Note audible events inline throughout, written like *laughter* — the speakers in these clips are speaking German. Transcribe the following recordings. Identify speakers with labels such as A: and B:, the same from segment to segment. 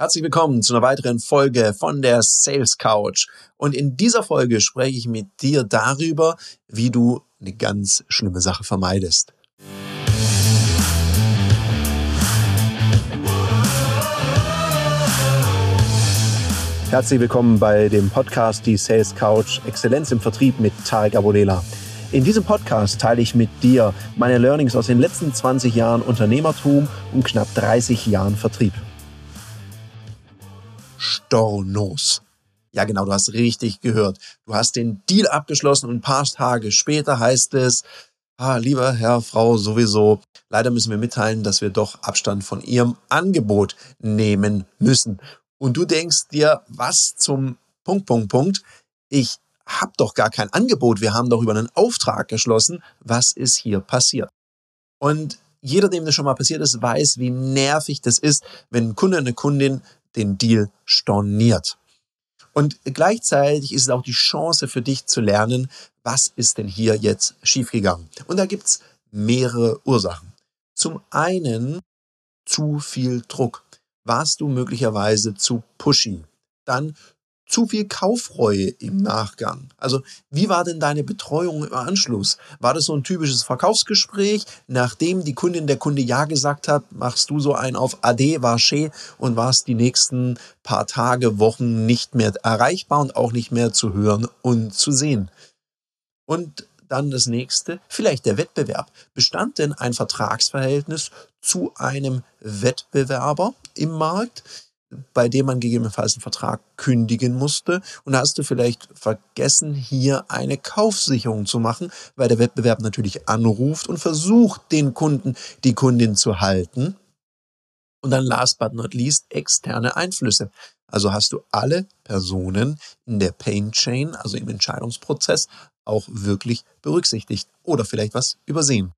A: Herzlich willkommen zu einer weiteren Folge von der Sales Couch. Und in dieser Folge spreche ich mit dir darüber, wie du eine ganz schlimme Sache vermeidest. Herzlich willkommen bei dem Podcast Die Sales Couch Exzellenz im Vertrieb mit Tarek Abodela. In diesem Podcast teile ich mit dir meine Learnings aus den letzten 20 Jahren Unternehmertum und knapp 30 Jahren Vertrieb. Stornos. Ja, genau, du hast richtig gehört. Du hast den Deal abgeschlossen und ein paar Tage später heißt es, ah, lieber Herr, Frau, sowieso, leider müssen wir mitteilen, dass wir doch Abstand von Ihrem Angebot nehmen müssen. Und du denkst dir, was zum Punkt, Punkt, Punkt. Ich habe doch gar kein Angebot. Wir haben doch über einen Auftrag geschlossen. Was ist hier passiert? Und jeder, dem das schon mal passiert ist, weiß, wie nervig das ist, wenn ein Kunde, eine Kundin den Deal storniert. Und gleichzeitig ist es auch die Chance für dich zu lernen, was ist denn hier jetzt schiefgegangen. Und da gibt's mehrere Ursachen. Zum einen zu viel Druck. Warst du möglicherweise zu pushy? Dann zu viel Kaufreue im Nachgang? Also wie war denn deine Betreuung im Anschluss? War das so ein typisches Verkaufsgespräch? Nachdem die Kundin, der Kunde Ja gesagt hat, machst du so ein auf Ade, war schön und warst die nächsten paar Tage, Wochen nicht mehr erreichbar und auch nicht mehr zu hören und zu sehen. Und dann das nächste, vielleicht der Wettbewerb. Bestand denn ein Vertragsverhältnis zu einem Wettbewerber im Markt? Bei dem man gegebenenfalls einen Vertrag kündigen musste. Und da hast du vielleicht vergessen, hier eine Kaufsicherung zu machen, weil der Wettbewerb natürlich anruft und versucht, den Kunden, die Kundin zu halten. Und dann last but not least externe Einflüsse. Also hast du alle Personen in der Pain Chain, also im Entscheidungsprozess, auch wirklich berücksichtigt oder vielleicht was übersehen.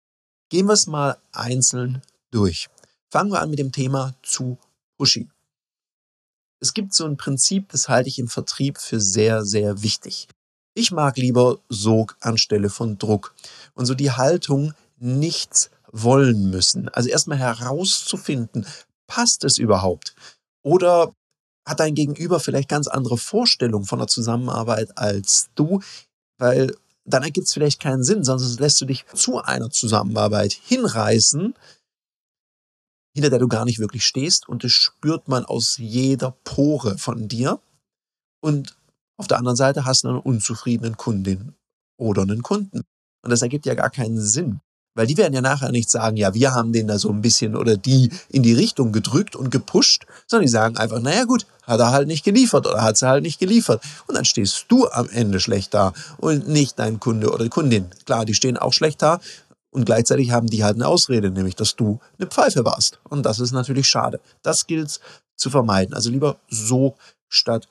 A: Gehen wir es mal einzeln durch. Fangen wir an mit dem Thema zu pushy. Es gibt so ein Prinzip, das halte ich im Vertrieb für sehr, sehr wichtig. Ich mag lieber Sog anstelle von Druck. Und so die Haltung, nichts wollen müssen. Also erstmal herauszufinden, passt es überhaupt? Oder hat dein Gegenüber vielleicht ganz andere Vorstellungen von der Zusammenarbeit als du? Weil dann ergibt es vielleicht keinen Sinn, sonst lässt du dich zu einer Zusammenarbeit hinreißen, hinter der du gar nicht wirklich stehst und das spürt man aus jeder Pore von dir. Und auf der anderen Seite hast du einen unzufriedenen Kundin oder einen Kunden. Und das ergibt ja gar keinen Sinn. Weil die werden ja nachher nicht sagen, ja, wir haben den da so ein bisschen oder die in die Richtung gedrückt und gepusht, sondern die sagen einfach, naja gut, hat er halt nicht geliefert oder hat sie halt nicht geliefert. Und dann stehst du am Ende schlecht da und nicht dein Kunde oder Kundin. Klar, die stehen auch schlecht da, und gleichzeitig haben die halt eine Ausrede, nämlich, dass du eine Pfeife warst. Und das ist natürlich schade. Das gilt zu vermeiden. Also lieber so statt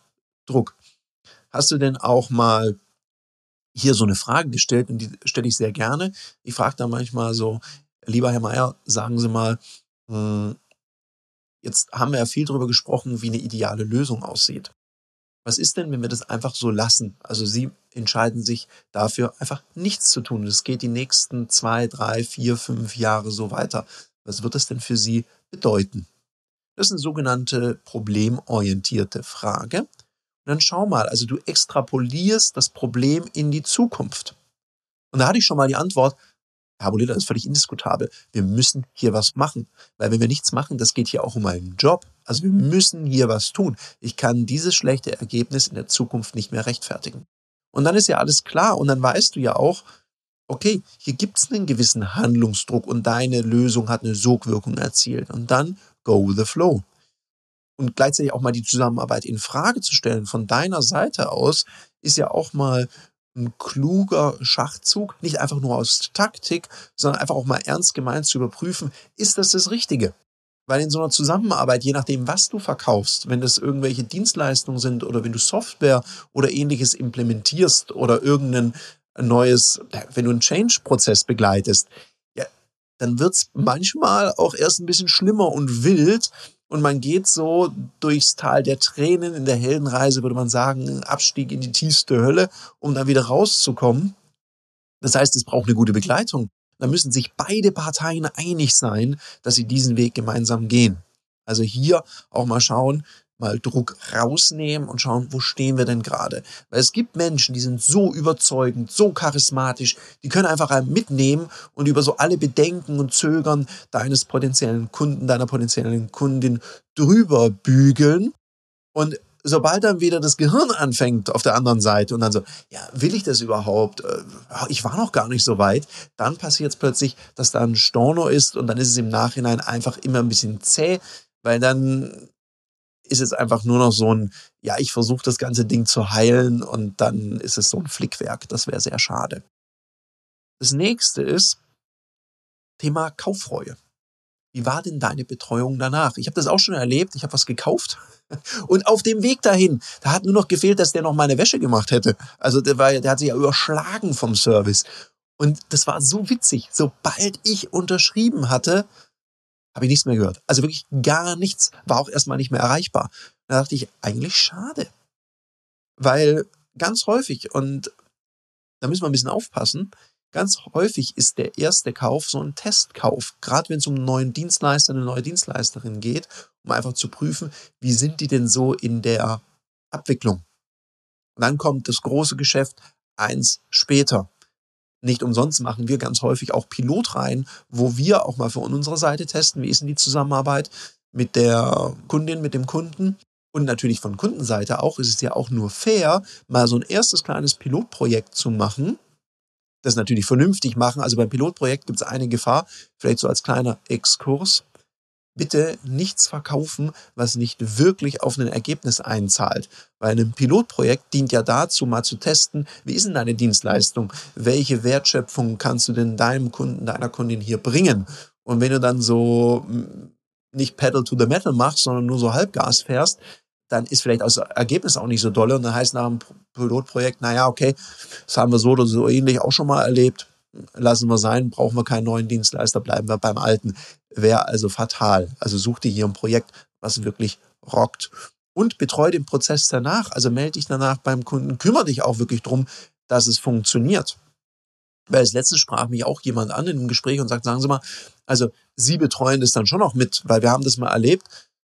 A: Druck. Hast du denn auch mal hier so eine Frage gestellt und die stelle ich sehr gerne. Ich frage da manchmal so, lieber Herr Meier, sagen Sie mal, hm, jetzt haben wir ja viel darüber gesprochen, wie eine ideale Lösung aussieht. Was ist denn, wenn wir das einfach so lassen? Also Sie entscheiden sich dafür, einfach nichts zu tun. Es geht die nächsten zwei, drei, vier, fünf Jahre so weiter. Was wird das denn für Sie bedeuten? Das ist eine sogenannte problemorientierte Frage. Und dann schau mal, also du extrapolierst das Problem in die Zukunft. Und da hatte ich schon mal die Antwort, Herr Bolida, das ist völlig indiskutabel. Wir müssen hier was machen. Weil wenn wir nichts machen, das geht hier auch um einen Job. Also wir müssen hier was tun. Ich kann dieses schlechte Ergebnis in der Zukunft nicht mehr rechtfertigen. Und dann ist ja alles klar und dann weißt du ja auch, okay, hier gibt es einen gewissen Handlungsdruck und deine Lösung hat eine Sogwirkung erzielt. Und dann go with the flow. Und gleichzeitig auch mal die Zusammenarbeit in Frage zu stellen von deiner Seite aus, ist ja auch mal ein kluger Schachzug, nicht einfach nur aus Taktik, sondern einfach auch mal ernst gemeint zu überprüfen, ist das das Richtige? Weil in so einer Zusammenarbeit, je nachdem, was du verkaufst, wenn das irgendwelche Dienstleistungen sind oder wenn du Software oder ähnliches implementierst oder irgendein neues, wenn du einen Change-Prozess begleitest, ja, dann wird's manchmal auch erst ein bisschen schlimmer und wild, und man geht so durchs Tal der Tränen in der Heldenreise, würde man sagen, Abstieg in die tiefste Hölle, um dann wieder rauszukommen. Das heißt, es braucht eine gute Begleitung. Da müssen sich beide Parteien einig sein, dass sie diesen Weg gemeinsam gehen. Also hier auch mal schauen, mal Druck rausnehmen und schauen, wo stehen wir denn gerade. Weil es gibt Menschen, die sind so überzeugend, so charismatisch, die können einfach mitnehmen und über so alle Bedenken und Zögern deines potenziellen Kunden, deiner potenziellen Kundin drüber bügeln. Und sobald dann wieder das Gehirn *laughs* anfängt auf der anderen Seite und dann so, ja, will ich das überhaupt? Äh, ich war noch gar nicht so weit. Dann passiert es plötzlich, dass da ein Storno ist und dann ist es im Nachhinein einfach immer ein bisschen zäh, weil dann ist es einfach nur noch so ein, ja, ich versuche das ganze Ding zu heilen und dann ist es so ein Flickwerk. Das wäre sehr schade. Das nächste ist Thema Kauffreue. Wie war denn deine Betreuung danach? Ich habe das auch schon erlebt. Ich habe was gekauft *laughs* und auf dem Weg dahin, da hat nur noch gefehlt, dass der noch meine Wäsche gemacht hätte. Also der, war, der hat sich ja überschlagen vom Service. Und das war so witzig. Sobald ich unterschrieben hatte, habe ich nichts mehr gehört. Also wirklich gar nichts. War auch erstmal nicht mehr erreichbar. Da dachte ich, eigentlich schade. Weil ganz häufig, und da müssen wir ein bisschen aufpassen, ganz häufig ist der erste Kauf so ein Testkauf. Gerade wenn es um einen neuen Dienstleister, eine neue Dienstleisterin geht, um einfach zu prüfen, wie sind die denn so in der Abwicklung. Und dann kommt das große Geschäft eins später. Nicht umsonst machen wir ganz häufig auch Pilotreihen, wo wir auch mal von unserer Seite testen, wie ist denn die Zusammenarbeit mit der Kundin, mit dem Kunden. Und natürlich von Kundenseite auch ist es ja auch nur fair, mal so ein erstes kleines Pilotprojekt zu machen. Das natürlich vernünftig machen. Also beim Pilotprojekt gibt es eine Gefahr, vielleicht so als kleiner Exkurs bitte nichts verkaufen, was nicht wirklich auf ein Ergebnis einzahlt. Weil ein Pilotprojekt dient ja dazu, mal zu testen, wie ist denn deine Dienstleistung? Welche Wertschöpfung kannst du denn deinem Kunden, deiner Kundin hier bringen? Und wenn du dann so hm, nicht Pedal to the Metal machst, sondern nur so Halbgas fährst, dann ist vielleicht das Ergebnis auch nicht so dolle. Und dann heißt nach dem Pilotprojekt, naja, okay, das haben wir so oder so ähnlich auch schon mal erlebt lassen wir sein, brauchen wir keinen neuen Dienstleister, bleiben wir beim alten. Wäre also fatal. Also such dir hier ein Projekt, was wirklich rockt. Und betreue den Prozess danach, also melde dich danach beim Kunden, kümmere dich auch wirklich darum, dass es funktioniert. Weil als letztes sprach mich auch jemand an in einem Gespräch und sagt, sagen Sie mal, also Sie betreuen das dann schon noch mit, weil wir haben das mal erlebt.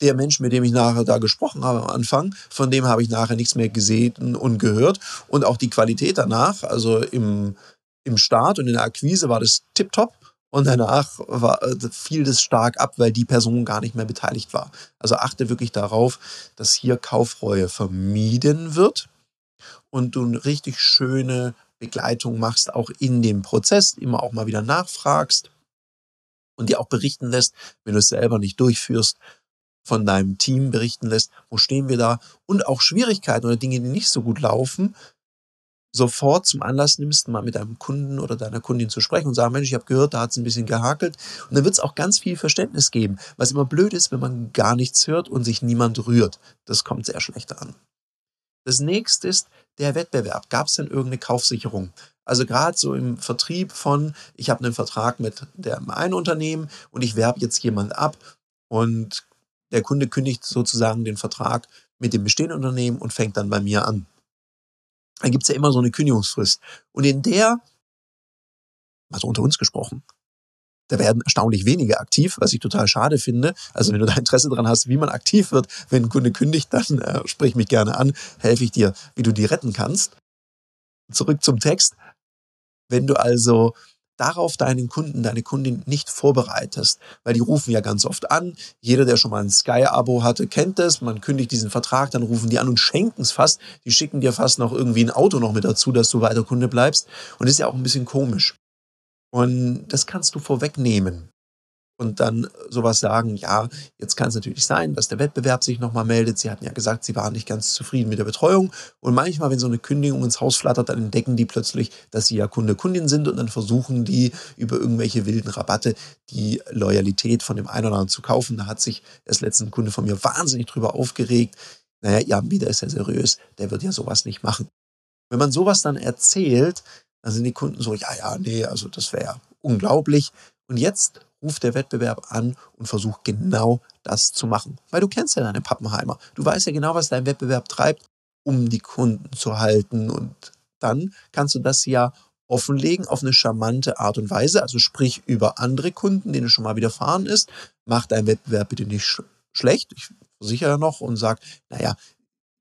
A: Der Mensch, mit dem ich nachher da gesprochen habe am Anfang, von dem habe ich nachher nichts mehr gesehen und gehört. Und auch die Qualität danach, also im, im Start und in der Akquise war das tipptopp und danach war, äh, fiel das stark ab, weil die Person gar nicht mehr beteiligt war. Also achte wirklich darauf, dass hier Kaufreue vermieden wird und du eine richtig schöne Begleitung machst, auch in dem Prozess, immer auch mal wieder nachfragst und dir auch berichten lässt, wenn du es selber nicht durchführst, von deinem Team berichten lässt, wo stehen wir da und auch Schwierigkeiten oder Dinge, die nicht so gut laufen, sofort zum Anlass nimmst, mal mit deinem Kunden oder deiner Kundin zu sprechen und sagen, Mensch, ich habe gehört, da hat es ein bisschen gehakelt. Und dann wird es auch ganz viel Verständnis geben. Was immer blöd ist, wenn man gar nichts hört und sich niemand rührt. Das kommt sehr schlecht an. Das nächste ist der Wettbewerb. Gab es denn irgendeine Kaufsicherung? Also gerade so im Vertrieb von, ich habe einen Vertrag mit dem einen Unternehmen und ich werbe jetzt jemand ab und der Kunde kündigt sozusagen den Vertrag mit dem bestehenden Unternehmen und fängt dann bei mir an dann gibt's ja immer so eine Kündigungsfrist. Und in der, also unter uns gesprochen, da werden erstaunlich wenige aktiv, was ich total schade finde. Also wenn du da Interesse dran hast, wie man aktiv wird, wenn ein Kunde kündigt, dann äh, sprich mich gerne an, helfe ich dir, wie du die retten kannst. Zurück zum Text. Wenn du also darauf deinen Kunden, deine Kundin nicht vorbereitest, weil die rufen ja ganz oft an. Jeder, der schon mal ein Sky-Abo hatte, kennt das. Man kündigt diesen Vertrag, dann rufen die an und schenken es fast. Die schicken dir fast noch irgendwie ein Auto noch mit dazu, dass du weiter Kunde bleibst. Und ist ja auch ein bisschen komisch. Und das kannst du vorwegnehmen und dann sowas sagen, ja, jetzt kann es natürlich sein, dass der Wettbewerb sich nochmal meldet. Sie hatten ja gesagt, Sie waren nicht ganz zufrieden mit der Betreuung. Und manchmal, wenn so eine Kündigung ins Haus flattert, dann entdecken die plötzlich, dass sie ja Kunde, Kundin sind und dann versuchen die über irgendwelche wilden Rabatte die Loyalität von dem einen oder anderen zu kaufen. Da hat sich erst letzten Kunde von mir wahnsinnig drüber aufgeregt. Naja, Ihr Anbieter ist ja seriös, der wird ja sowas nicht machen. Wenn man sowas dann erzählt, dann sind die Kunden so, ja, ja, nee, also das wäre ja unglaublich. Und jetzt ruft der Wettbewerb an und versucht genau das zu machen. Weil du kennst ja deine Pappenheimer. Du weißt ja genau, was dein Wettbewerb treibt, um die Kunden zu halten. Und dann kannst du das ja offenlegen auf eine charmante Art und Weise. Also sprich über andere Kunden, denen es schon mal widerfahren ist. Mach deinen Wettbewerb bitte nicht schlecht. Ich versichere noch und sage, naja,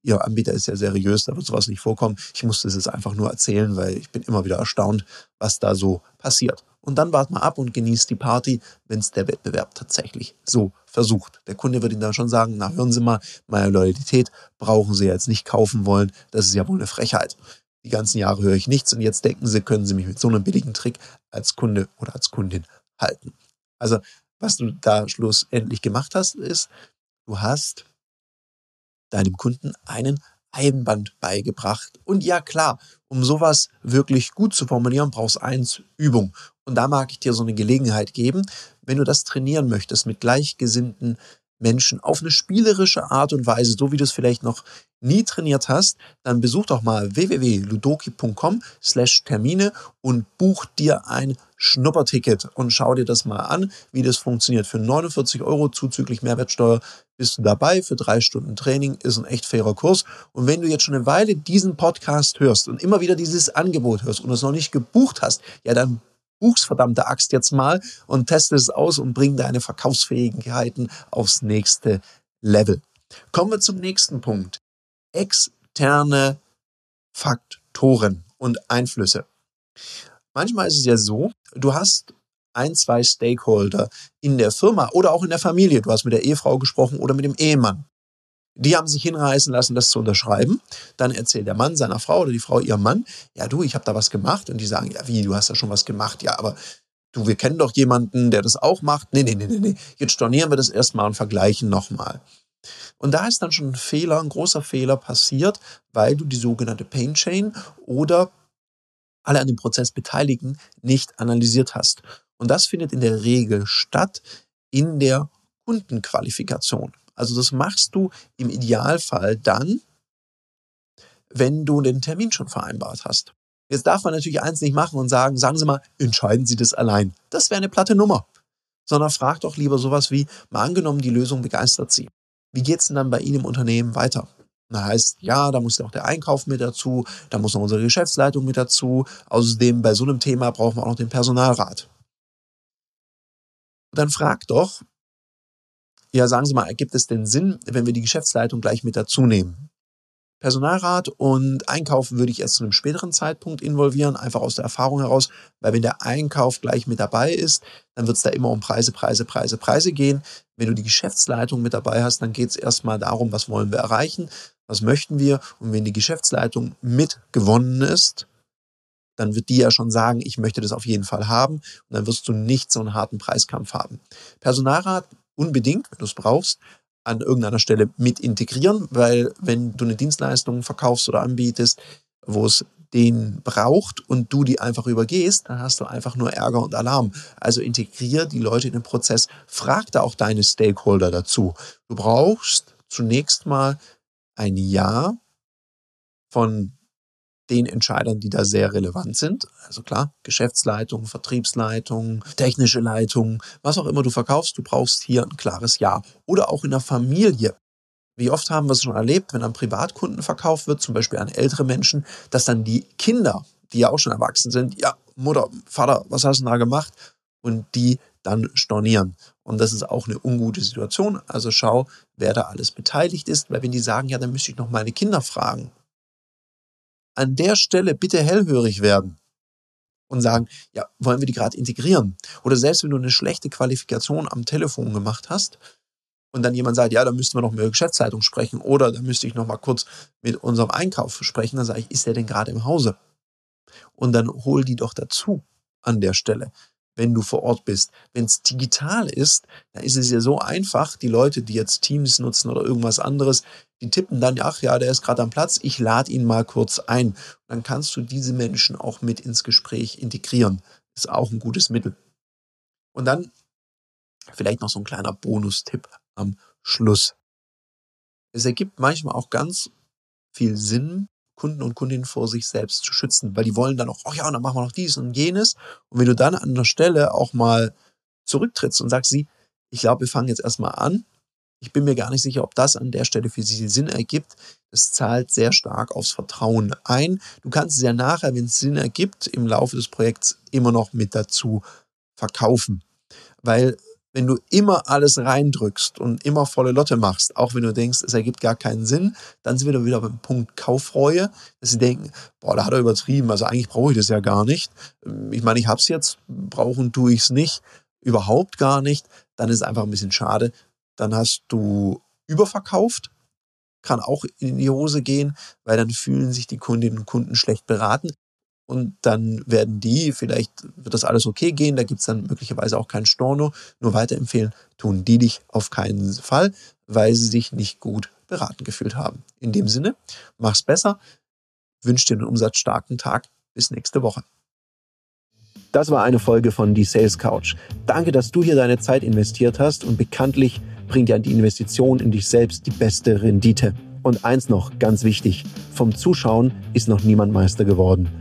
A: Ihr Anbieter ist ja seriös, da wird sowas nicht vorkommen. Ich musste es jetzt einfach nur erzählen, weil ich bin immer wieder erstaunt, was da so passiert. Und dann wart mal ab und genießt die Party, wenn es der Wettbewerb tatsächlich so versucht. Der Kunde wird Ihnen dann schon sagen, na hören Sie mal, meine Loyalität brauchen Sie jetzt nicht kaufen wollen, das ist ja wohl eine Frechheit. Die ganzen Jahre höre ich nichts und jetzt denken Sie, können Sie mich mit so einem billigen Trick als Kunde oder als Kundin halten. Also was du da schlussendlich gemacht hast, ist, du hast deinem Kunden einen Einband beigebracht. Und ja klar, um sowas wirklich gut zu formulieren, brauchst eins Übung. Und da mag ich dir so eine Gelegenheit geben, wenn du das trainieren möchtest mit gleichgesinnten Menschen auf eine spielerische Art und Weise, so wie du es vielleicht noch nie trainiert hast, dann besuch doch mal www.ludoki.com slash Termine und buch dir ein Schnupperticket und schau dir das mal an, wie das funktioniert. Für 49 Euro zuzüglich Mehrwertsteuer bist du dabei. Für drei Stunden Training ist ein echt fairer Kurs. Und wenn du jetzt schon eine Weile diesen Podcast hörst und immer wieder dieses Angebot hörst und es noch nicht gebucht hast, ja dann buch's verdammte Axt jetzt mal und teste es aus und bring deine Verkaufsfähigkeiten aufs nächste Level. Kommen wir zum nächsten Punkt. Externe Faktoren und Einflüsse. Manchmal ist es ja so, du hast ein, zwei Stakeholder in der Firma oder auch in der Familie. Du hast mit der Ehefrau gesprochen oder mit dem Ehemann. Die haben sich hinreißen lassen, das zu unterschreiben. Dann erzählt der Mann seiner Frau oder die Frau ihrem Mann, ja du, ich habe da was gemacht. Und die sagen, ja wie, du hast da schon was gemacht. Ja, aber du, wir kennen doch jemanden, der das auch macht. Nee, nee, nee, nee, nee. Jetzt stornieren wir das erstmal und vergleichen nochmal. Und da ist dann schon ein Fehler, ein großer Fehler passiert, weil du die sogenannte Pain Chain oder alle an dem Prozess Beteiligten nicht analysiert hast. Und das findet in der Regel statt in der Kundenqualifikation. Also das machst du im Idealfall dann, wenn du den Termin schon vereinbart hast. Jetzt darf man natürlich eins nicht machen und sagen, sagen Sie mal, entscheiden Sie das allein. Das wäre eine platte Nummer. Sondern frag doch lieber sowas wie, mal angenommen, die Lösung begeistert Sie. Wie geht's denn dann bei Ihnen im Unternehmen weiter? Das heißt, ja, da muss auch der Einkauf mit dazu, da muss noch unsere Geschäftsleitung mit dazu. Außerdem bei so einem Thema brauchen wir auch noch den Personalrat. Dann frag doch, ja, sagen Sie mal, ergibt es denn Sinn, wenn wir die Geschäftsleitung gleich mit dazu nehmen? Personalrat und Einkauf würde ich erst zu einem späteren Zeitpunkt involvieren, einfach aus der Erfahrung heraus, weil wenn der Einkauf gleich mit dabei ist, dann wird es da immer um Preise, Preise, Preise, Preise gehen. Wenn du die Geschäftsleitung mit dabei hast, dann geht es erstmal darum, was wollen wir erreichen, was möchten wir. Und wenn die Geschäftsleitung mit gewonnen ist, dann wird die ja schon sagen, ich möchte das auf jeden Fall haben. Und dann wirst du nicht so einen harten Preiskampf haben. Personalrat unbedingt, wenn du es brauchst, an irgendeiner Stelle mit integrieren, weil wenn du eine Dienstleistung verkaufst oder anbietest, wo es den braucht und du die einfach übergehst, dann hast du einfach nur Ärger und Alarm. Also integrier die Leute in den Prozess. Frag da auch deine Stakeholder dazu. Du brauchst zunächst mal ein Ja von den Entscheidern, die da sehr relevant sind. Also klar, Geschäftsleitung, Vertriebsleitung, technische Leitung, was auch immer du verkaufst, du brauchst hier ein klares Ja. Oder auch in der Familie. Wie oft haben wir es schon erlebt, wenn an Privatkunden verkauft wird, zum Beispiel an ältere Menschen, dass dann die Kinder, die ja auch schon erwachsen sind, ja, Mutter, Vater, was hast du da gemacht? Und die dann stornieren. Und das ist auch eine ungute Situation. Also schau, wer da alles beteiligt ist, weil wenn die sagen, ja, dann müsste ich noch meine Kinder fragen. An der Stelle bitte hellhörig werden und sagen, ja, wollen wir die gerade integrieren? Oder selbst wenn du eine schlechte Qualifikation am Telefon gemacht hast und dann jemand sagt, ja, da müssten wir noch mit der Geschäftsleitung sprechen oder da müsste ich noch mal kurz mit unserem Einkauf sprechen, dann sage ich, ist der denn gerade im Hause? Und dann hol die doch dazu an der Stelle wenn du vor Ort bist. Wenn es digital ist, dann ist es ja so einfach, die Leute, die jetzt Teams nutzen oder irgendwas anderes, die tippen dann, ach ja, der ist gerade am Platz, ich lade ihn mal kurz ein. Und dann kannst du diese Menschen auch mit ins Gespräch integrieren. Ist auch ein gutes Mittel. Und dann vielleicht noch so ein kleiner Bonustipp am Schluss. Es ergibt manchmal auch ganz viel Sinn, Kunden und Kundinnen vor sich selbst zu schützen, weil die wollen dann auch, oh ja, und dann machen wir noch dies und jenes. Und wenn du dann an der Stelle auch mal zurücktrittst und sagst, sie, ich glaube, wir fangen jetzt erstmal an. Ich bin mir gar nicht sicher, ob das an der Stelle für sie Sinn ergibt. Es zahlt sehr stark aufs Vertrauen ein. Du kannst es ja nachher, wenn es Sinn ergibt, im Laufe des Projekts immer noch mit dazu verkaufen. Weil wenn du immer alles reindrückst und immer volle Lotte machst, auch wenn du denkst, es ergibt gar keinen Sinn, dann sind wir wieder beim Punkt Kaufreue, dass sie denken, boah, da hat er übertrieben, also eigentlich brauche ich das ja gar nicht. Ich meine, ich habe es jetzt, brauchen tue ich es nicht, überhaupt gar nicht. Dann ist es einfach ein bisschen schade. Dann hast du überverkauft, kann auch in die Hose gehen, weil dann fühlen sich die Kundinnen und Kunden schlecht beraten und dann werden die, vielleicht wird das alles okay gehen, da gibt es dann möglicherweise auch kein Storno, nur weiterempfehlen tun die dich auf keinen Fall, weil sie sich nicht gut beraten gefühlt haben. In dem Sinne, mach's besser, wünsche dir einen umsatzstarken Tag, bis nächste Woche. Das war eine Folge von Die Sales Couch. Danke, dass du hier deine Zeit investiert hast und bekanntlich bringt ja die Investition in dich selbst die beste Rendite. Und eins noch, ganz wichtig, vom Zuschauen ist noch niemand Meister geworden.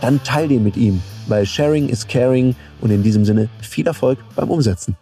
A: dann teil den mit ihm weil Sharing is Caring und in diesem Sinne viel Erfolg beim Umsetzen.